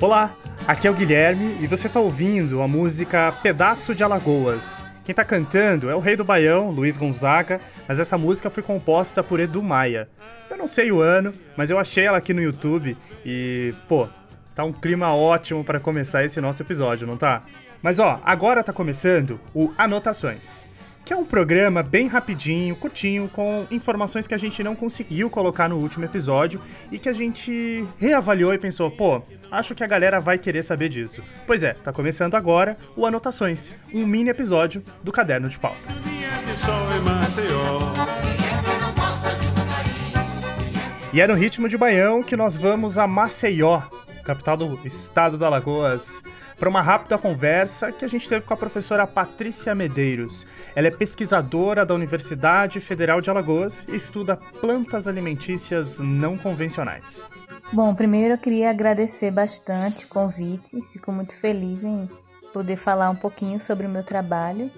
Olá, aqui é o Guilherme e você está ouvindo a música Pedaço de Alagoas. Quem está cantando é o rei do Baião, Luiz Gonzaga, mas essa música foi composta por Edu Maia. Eu não sei o ano, mas eu achei ela aqui no YouTube e, pô, tá um clima ótimo para começar esse nosso episódio, não tá? Mas ó, agora tá começando o Anotações que é um programa bem rapidinho, curtinho, com informações que a gente não conseguiu colocar no último episódio e que a gente reavaliou e pensou, pô, acho que a galera vai querer saber disso. Pois é, tá começando agora o Anotações, um mini episódio do Caderno de Pautas. E é no ritmo de Baião que nós vamos a Maceió, capital do estado do Alagoas, para uma rápida conversa que a gente teve com a professora Patrícia Medeiros. Ela é pesquisadora da Universidade Federal de Alagoas e estuda plantas alimentícias não convencionais. Bom, primeiro eu queria agradecer bastante o convite, fico muito feliz em poder falar um pouquinho sobre o meu trabalho.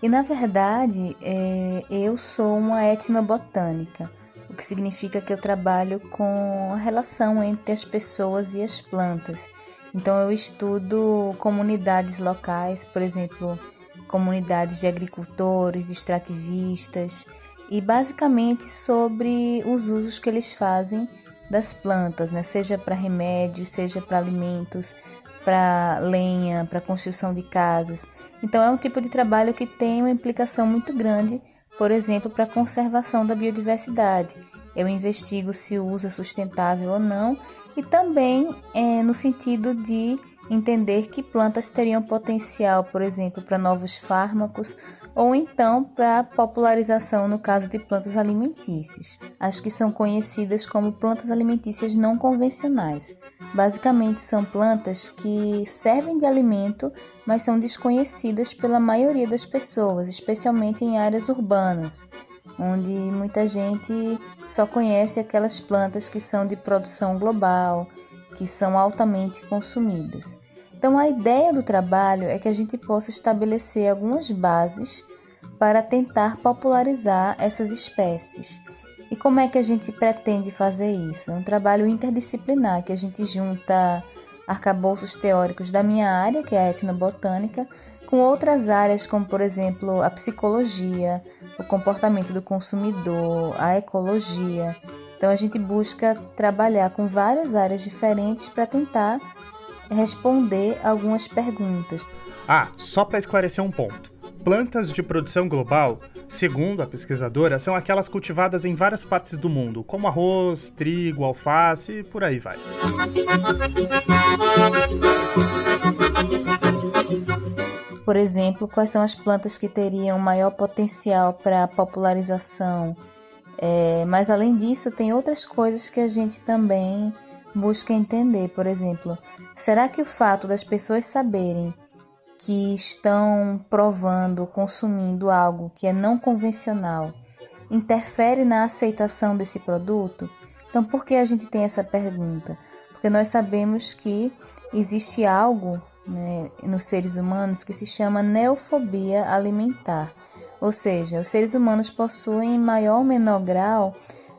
E na verdade, é, eu sou uma etnobotânica o que significa que eu trabalho com a relação entre as pessoas e as plantas. Então eu estudo comunidades locais, por exemplo, comunidades de agricultores, de extrativistas e basicamente sobre os usos que eles fazem das plantas, né? seja para remédios, seja para alimentos, para lenha, para construção de casas. Então é um tipo de trabalho que tem uma implicação muito grande por exemplo, para a conservação da biodiversidade. Eu investigo se o uso é sustentável ou não e também é, no sentido de entender que plantas teriam potencial, por exemplo, para novos fármacos ou então para popularização no caso de plantas alimentícias, as que são conhecidas como plantas alimentícias não convencionais. Basicamente são plantas que servem de alimento, mas são desconhecidas pela maioria das pessoas, especialmente em áreas urbanas, onde muita gente só conhece aquelas plantas que são de produção global, que são altamente consumidas. Então, a ideia do trabalho é que a gente possa estabelecer algumas bases para tentar popularizar essas espécies. E como é que a gente pretende fazer isso? É um trabalho interdisciplinar que a gente junta arcabouços teóricos da minha área, que é a etnobotânica, com outras áreas, como por exemplo a psicologia, o comportamento do consumidor, a ecologia. Então a gente busca trabalhar com várias áreas diferentes para tentar responder algumas perguntas. Ah, só para esclarecer um ponto. Plantas de produção global, segundo a pesquisadora, são aquelas cultivadas em várias partes do mundo, como arroz, trigo, alface e por aí vai. Por exemplo, quais são as plantas que teriam maior potencial para popularização? É, mas além disso, tem outras coisas que a gente também busca entender, por exemplo, será que o fato das pessoas saberem que estão provando, consumindo algo que é não convencional, interfere na aceitação desse produto? Então, por que a gente tem essa pergunta? Porque nós sabemos que existe algo né, nos seres humanos que se chama neofobia alimentar. Ou seja, os seres humanos possuem em maior ou menor grau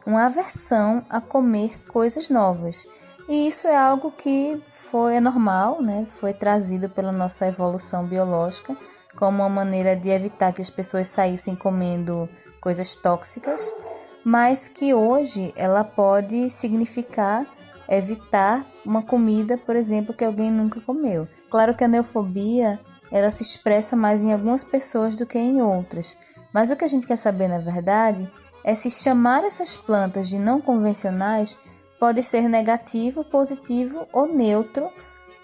uma aversão a comer coisas novas. E isso é algo que foi normal, né? Foi trazido pela nossa evolução biológica como uma maneira de evitar que as pessoas saíssem comendo coisas tóxicas, mas que hoje ela pode significar evitar uma comida, por exemplo, que alguém nunca comeu. Claro que a neofobia ela se expressa mais em algumas pessoas do que em outras, mas o que a gente quer saber na verdade é se chamar essas plantas de não convencionais pode ser negativo, positivo ou neutro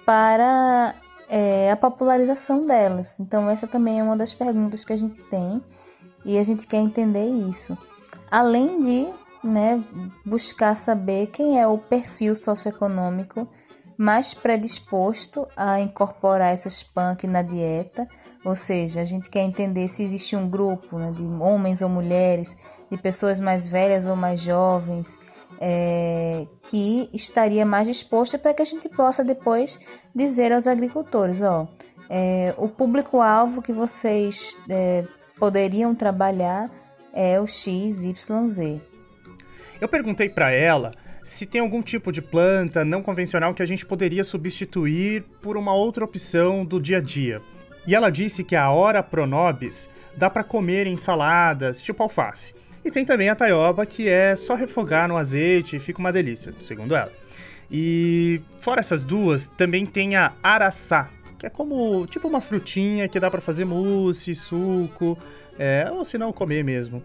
para é, a popularização delas. Então, essa também é uma das perguntas que a gente tem e a gente quer entender isso. Além de né, buscar saber quem é o perfil socioeconômico mais predisposto a incorporar essas punk na dieta, ou seja, a gente quer entender se existe um grupo né, de homens ou mulheres, de pessoas mais velhas ou mais jovens, é, que estaria mais disposta para que a gente possa depois dizer aos agricultores, ó, é, o público-alvo que vocês é, poderiam trabalhar é o XYZ. Eu perguntei para ela se tem algum tipo de planta não convencional que a gente poderia substituir por uma outra opção do dia a dia. E ela disse que a Ora Pronobis dá para comer em saladas, tipo alface. E tem também a taioba, que é só refogar no azeite e fica uma delícia, segundo ela. E fora essas duas, também tem a araçá, que é como tipo uma frutinha que dá para fazer mousse, suco, é, ou se não comer mesmo.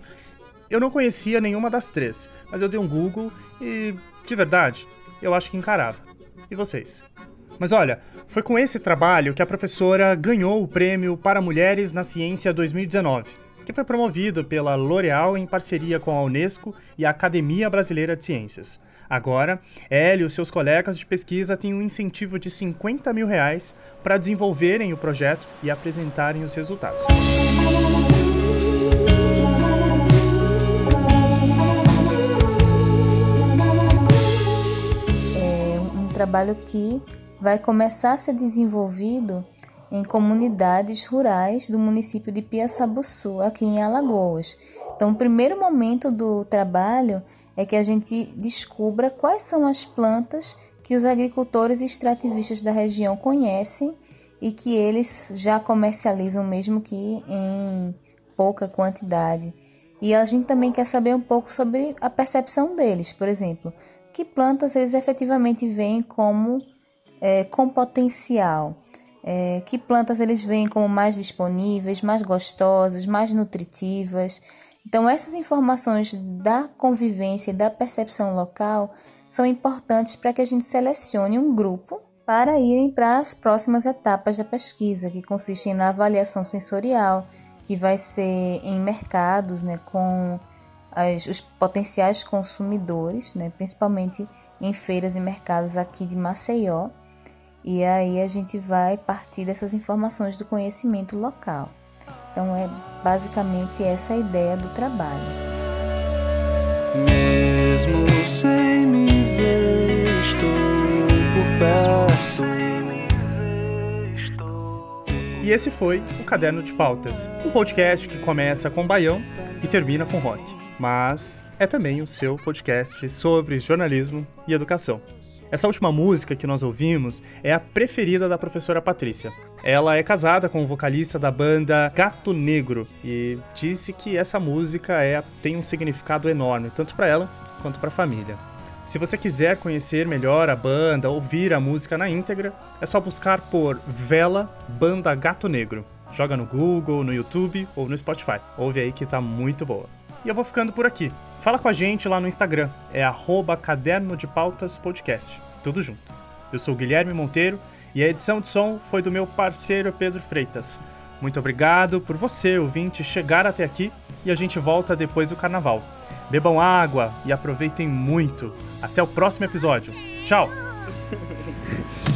Eu não conhecia nenhuma das três, mas eu dei um Google e, de verdade, eu acho que encarava. E vocês? Mas olha, foi com esse trabalho que a professora ganhou o prêmio para Mulheres na Ciência 2019, que foi promovido pela L'Oréal em parceria com a Unesco e a Academia Brasileira de Ciências. Agora, ela e os seus colegas de pesquisa têm um incentivo de 50 mil reais para desenvolverem o projeto e apresentarem os resultados. Trabalho que vai começar a ser desenvolvido em comunidades rurais do município de Piaçabuçu, aqui em Alagoas. Então, o primeiro momento do trabalho é que a gente descubra quais são as plantas que os agricultores extrativistas da região conhecem e que eles já comercializam mesmo que em pouca quantidade. E a gente também quer saber um pouco sobre a percepção deles, por exemplo, que plantas eles efetivamente veem como é, com potencial, é, que plantas eles veem como mais disponíveis, mais gostosas, mais nutritivas. Então, essas informações da convivência e da percepção local são importantes para que a gente selecione um grupo para irem para as próximas etapas da pesquisa, que consistem na avaliação sensorial, que vai ser em mercados né, com as, os potenciais consumidores, né, principalmente em feiras e mercados aqui de Maceió. E aí a gente vai partir dessas informações do conhecimento local. Então é basicamente essa a ideia do trabalho. Mesmo sem me ver, estou por perto. E esse foi o Caderno de Pautas, um podcast que começa com baião e termina com rock, mas é também o seu podcast sobre jornalismo e educação. Essa última música que nós ouvimos é a preferida da professora Patrícia. Ela é casada com o vocalista da banda Gato Negro e disse que essa música é, tem um significado enorme, tanto para ela quanto para a família. Se você quiser conhecer melhor a banda, ouvir a música na íntegra, é só buscar por Vela Banda Gato Negro. Joga no Google, no YouTube ou no Spotify. Ouve aí que tá muito boa. E eu vou ficando por aqui. Fala com a gente lá no Instagram, é arroba Caderno de Pautas Podcast. Tudo junto. Eu sou Guilherme Monteiro e a edição de som foi do meu parceiro Pedro Freitas. Muito obrigado por você, ouvinte, chegar até aqui e a gente volta depois do carnaval. Bebam água e aproveitem muito. Até o próximo episódio. Tchau!